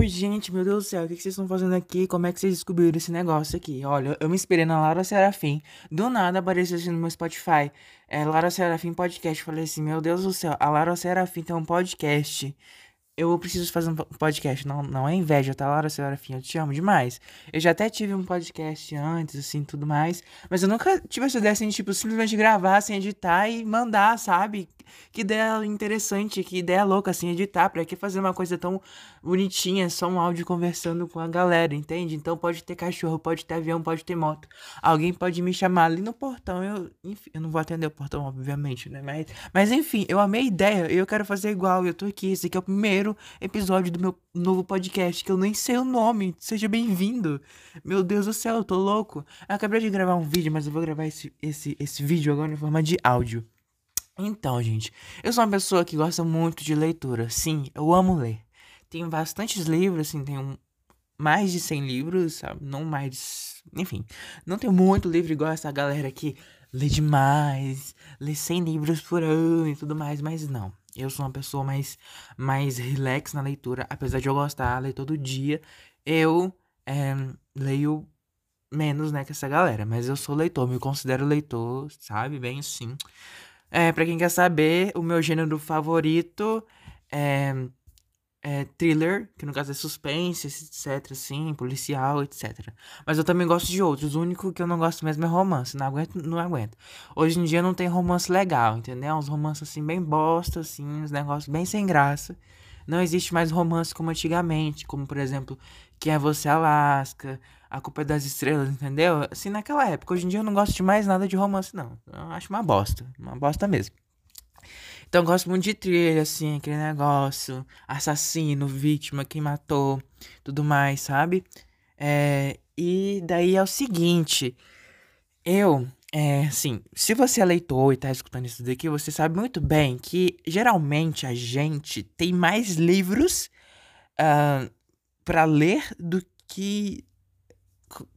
Oi, gente, meu Deus do céu, o que vocês estão fazendo aqui? Como é que vocês descobriram esse negócio aqui? Olha, eu me inspirei na Laura Serafim. Do nada apareceu assim no meu Spotify. É Laura Serafim Podcast. Falei assim, meu Deus do céu, a Laura Serafim tem um podcast eu preciso fazer um podcast. Não, não é inveja, tá, Laura Serafim? Eu te amo demais. Eu já até tive um podcast antes, assim, tudo mais. Mas eu nunca tive essa ideia, assim, de, tipo, simplesmente gravar, sem editar e mandar, sabe? Que ideia interessante, que ideia louca, assim, editar. Pra que fazer uma coisa tão bonitinha, só um áudio conversando com a galera, entende? Então pode ter cachorro, pode ter avião, pode ter moto. Alguém pode me chamar ali no portão. Eu, enfim, eu não vou atender o portão, obviamente, né? Mas, mas enfim, eu amei a ideia. Eu quero fazer igual. Eu tô aqui. Esse aqui é o primeiro primeiro episódio do meu novo podcast, que eu nem sei o nome. Seja bem-vindo. Meu Deus do céu, eu tô louco. Eu acabei de gravar um vídeo, mas eu vou gravar esse, esse, esse vídeo agora em forma de áudio. Então, gente, eu sou uma pessoa que gosta muito de leitura. Sim, eu amo ler. Tenho bastantes livros, assim, tenho mais de 100 livros, sabe? Não mais. Enfim, não tenho muito livro igual essa galera que lê demais, lê 100 livros por ano e tudo mais, mas não. Eu sou uma pessoa mais, mais relax na leitura. Apesar de eu gostar, ler todo dia. Eu é, leio menos, né, que essa galera. Mas eu sou leitor, me considero leitor, sabe? Bem assim. É, pra quem quer saber, o meu gênero favorito é é, thriller, que no caso é suspense, etc, assim, policial, etc. Mas eu também gosto de outros. O único que eu não gosto mesmo é romance. Não aguento, não aguento. Hoje em dia não tem romance legal, entendeu? Uns romances assim bem bosta, assim, uns negócios bem sem graça. Não existe mais romance como antigamente, como por exemplo, Quem é Você Alaska, A Culpa é das Estrelas, entendeu? Assim, naquela época. Hoje em dia eu não gosto de mais nada de romance, não. Eu acho uma bosta. Uma bosta mesmo. Então eu gosto muito de thriller, assim, aquele negócio, assassino, vítima, quem matou, tudo mais, sabe? É, e daí é o seguinte, eu, é, assim, se você é leitor e tá escutando isso daqui, você sabe muito bem que geralmente a gente tem mais livros uh, ah, para ler do que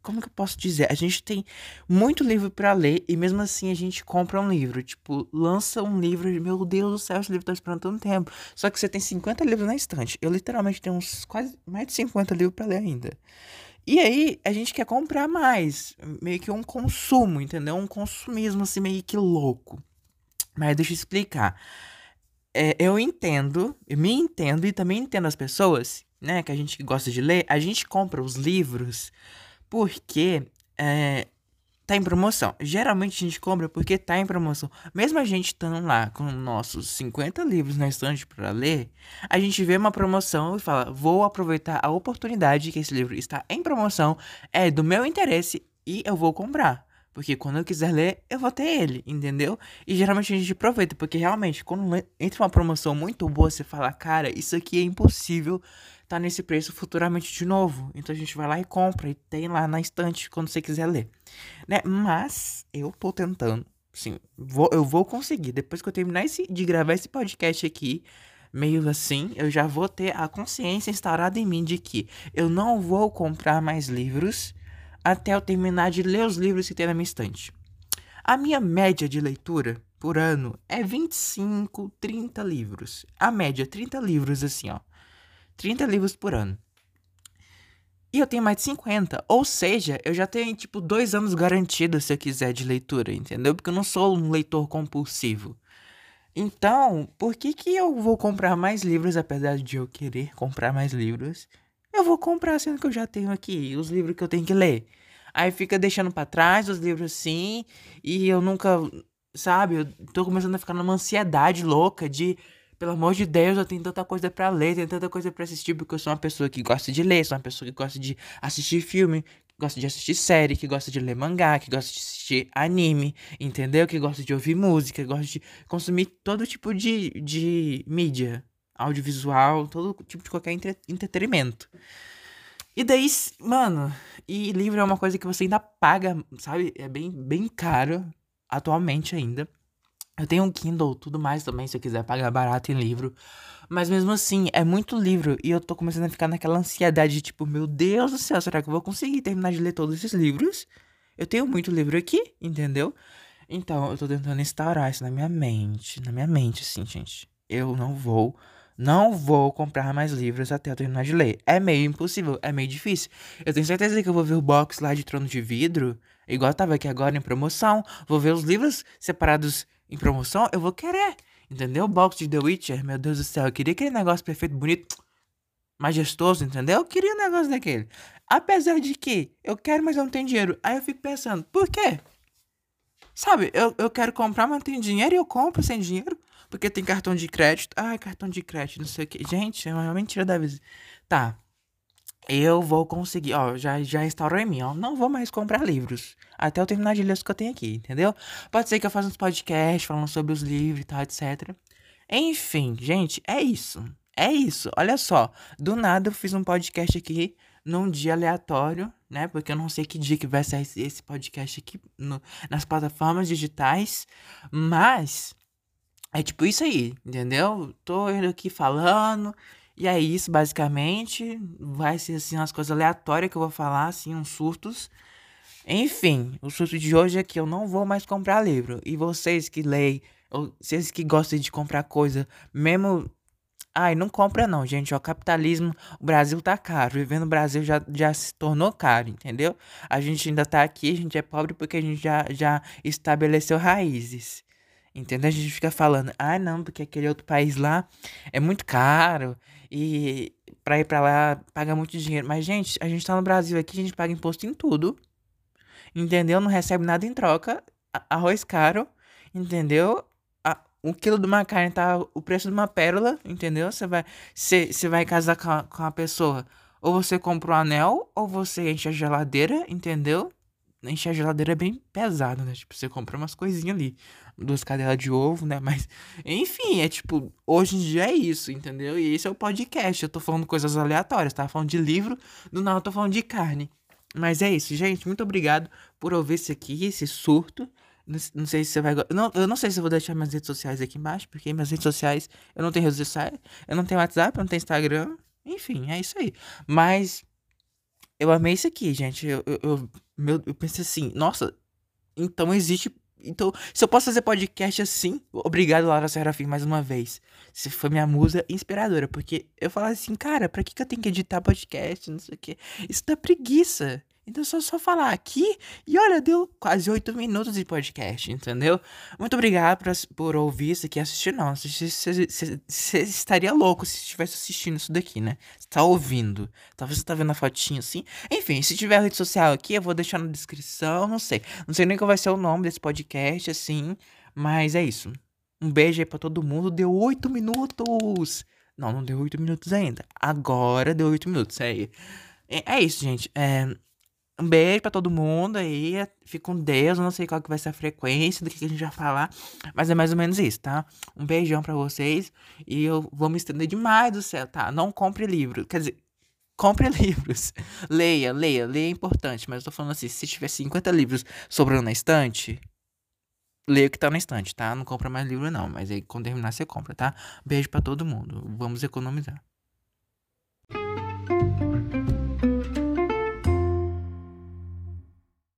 como que eu posso dizer? A gente tem muito livro para ler e mesmo assim a gente compra um livro. Tipo, lança um livro, meu Deus do céu, esse livro tá esperando tanto tempo. Só que você tem 50 livros na estante. Eu literalmente tenho uns quase mais de 50 livros para ler ainda. E aí a gente quer comprar mais, meio que um consumo, entendeu? Um consumismo assim meio que louco. Mas deixa eu explicar. É, eu entendo, eu me entendo e também entendo as pessoas, né, que a gente gosta de ler, a gente compra os livros porque é, tá em promoção. Geralmente a gente compra porque tá em promoção. Mesmo a gente estando lá com nossos 50 livros na estante para ler, a gente vê uma promoção e fala: vou aproveitar a oportunidade que esse livro está em promoção, é do meu interesse e eu vou comprar. Porque quando eu quiser ler, eu vou ter ele, entendeu? E geralmente a gente aproveita, porque realmente, quando entra uma promoção muito boa, você fala, cara, isso aqui é impossível tá nesse preço futuramente de novo. Então a gente vai lá e compra e tem lá na estante quando você quiser ler. Né? Mas eu tô tentando, sim, vou, eu vou conseguir. Depois que eu terminar esse, de gravar esse podcast aqui, meio assim, eu já vou ter a consciência instaurada em mim de que eu não vou comprar mais livros até eu terminar de ler os livros que tem na minha estante. A minha média de leitura por ano é 25, 30 livros. A média, 30 livros assim, ó. 30 livros por ano. E eu tenho mais de 50. Ou seja, eu já tenho, tipo, dois anos garantidos se eu quiser de leitura, entendeu? Porque eu não sou um leitor compulsivo. Então, por que que eu vou comprar mais livros, apesar de eu querer comprar mais livros? Eu vou comprar sendo que eu já tenho aqui os livros que eu tenho que ler. Aí fica deixando para trás os livros assim, e eu nunca, sabe, eu tô começando a ficar numa ansiedade louca de, pelo amor de Deus, eu tenho tanta coisa para ler, tenho tanta coisa para assistir, porque eu sou uma pessoa que gosta de ler, sou uma pessoa que gosta de assistir filme, que gosta de assistir série, que gosta de ler mangá, que gosta de assistir anime, entendeu? Que gosta de ouvir música, gosta de consumir todo tipo de, de mídia, audiovisual, todo tipo de qualquer entre entretenimento. E daí, mano, e livro é uma coisa que você ainda paga, sabe? É bem, bem caro, atualmente ainda. Eu tenho um Kindle, tudo mais também, se eu quiser pagar barato em livro. Mas mesmo assim, é muito livro. E eu tô começando a ficar naquela ansiedade de tipo, meu Deus do céu, será que eu vou conseguir terminar de ler todos esses livros? Eu tenho muito livro aqui, entendeu? Então, eu tô tentando instaurar isso na minha mente. Na minha mente, assim, gente. Eu não vou Não vou comprar mais livros até eu terminar de ler. É meio impossível, é meio difícil. Eu tenho certeza que eu vou ver o box lá de Trono de Vidro, igual tava aqui agora em promoção. Vou ver os livros separados em promoção, eu vou querer. Entendeu? O box de The Witcher, meu Deus do céu, eu queria aquele negócio perfeito, bonito, majestoso, entendeu? Eu queria um negócio daquele. Apesar de que eu quero, mas eu não tenho dinheiro. Aí eu fico pensando, por quê? Sabe, eu, eu quero comprar, mas não tenho dinheiro e eu compro sem dinheiro. Porque tem cartão de crédito. Ai, cartão de crédito, não sei o que. Gente, é uma mentira da vez. Tá. Eu vou conseguir, ó, já, já instaurou em mim, ó. Não vou mais comprar livros. Até eu terminar de ler os que eu tenho aqui, entendeu? Pode ser que eu faça uns podcasts falando sobre os livros e tal, etc. Enfim, gente, é isso. É isso. Olha só. Do nada eu fiz um podcast aqui num dia aleatório, né? Porque eu não sei que dia que vai sair esse podcast aqui no, nas plataformas digitais. Mas é tipo isso aí, entendeu? Tô indo aqui falando. E é isso, basicamente. Vai ser assim umas coisas aleatórias que eu vou falar, assim, uns surtos. Enfim, o surto de hoje é que eu não vou mais comprar livro. E vocês que leem, vocês que gostam de comprar coisa, mesmo Ai, não compra não, gente. O capitalismo, o Brasil tá caro. Viver no Brasil já, já se tornou caro, entendeu? A gente ainda tá aqui, a gente é pobre porque a gente já, já estabeleceu raízes. Entendeu? A gente fica falando, ah, não, porque aquele outro país lá é muito caro e pra ir pra lá paga muito dinheiro. Mas, gente, a gente tá no Brasil aqui, a gente paga imposto em tudo. Entendeu? Não recebe nada em troca. Arroz caro, entendeu? um quilo de uma carne tá o preço de uma pérola, entendeu? Você vai, vai casar com a, com a pessoa. Ou você compra um anel, ou você enche a geladeira, entendeu? Enche a geladeira é bem pesado, né? Tipo, você compra umas coisinhas ali. Duas cadelas de ovo, né? Mas, enfim, é tipo, hoje em dia é isso, entendeu? E esse é o podcast. Eu tô falando coisas aleatórias, tá? Falando de livro, do nada eu tô falando de carne. Mas é isso, gente. Muito obrigado por ouvir isso aqui, esse surto. Não, não, sei se você vai. Não, eu não sei se eu vou deixar minhas redes sociais aqui embaixo, porque minhas redes sociais. Eu não tenho redes sociais. Eu não tenho WhatsApp, eu não tenho Instagram. Enfim, é isso aí. Mas. Eu amei isso aqui, gente. Eu, eu, eu, meu, eu pensei assim, nossa, então existe. Então, se eu posso fazer podcast assim, obrigado, Laura Serafim, mais uma vez. Você foi minha musa inspiradora, porque eu falava assim, cara, pra que, que eu tenho que editar podcast? Não sei o quê. Isso dá preguiça. Então só só falar aqui e olha, deu quase oito minutos de podcast, entendeu? Muito obrigado por, por ouvir isso aqui assistir. Não, você estaria louco se estivesse assistindo isso daqui, né? Você tá ouvindo. Talvez você tá vendo a fotinha assim. Enfim, se tiver rede social aqui, eu vou deixar na descrição, não sei. Não sei nem qual vai ser o nome desse podcast, assim. Mas é isso. Um beijo aí pra todo mundo. Deu oito minutos. Não, não deu oito minutos ainda. Agora deu oito minutos. É, é, é isso, gente. É. Um beijo pra todo mundo aí. Fica com Deus. Eu não sei qual que vai ser a frequência do que a gente vai falar. Mas é mais ou menos isso, tá? Um beijão pra vocês. E eu vou me estender demais do céu, tá? Não compre livro. Quer dizer, compre livros. leia, leia. Leia é importante. Mas eu tô falando assim: se tiver 50 livros sobrando na estante. Leia o que tá na estante, tá? Não compra mais livro, não. Mas aí quando terminar, você compra, tá? Beijo para todo mundo. Vamos economizar.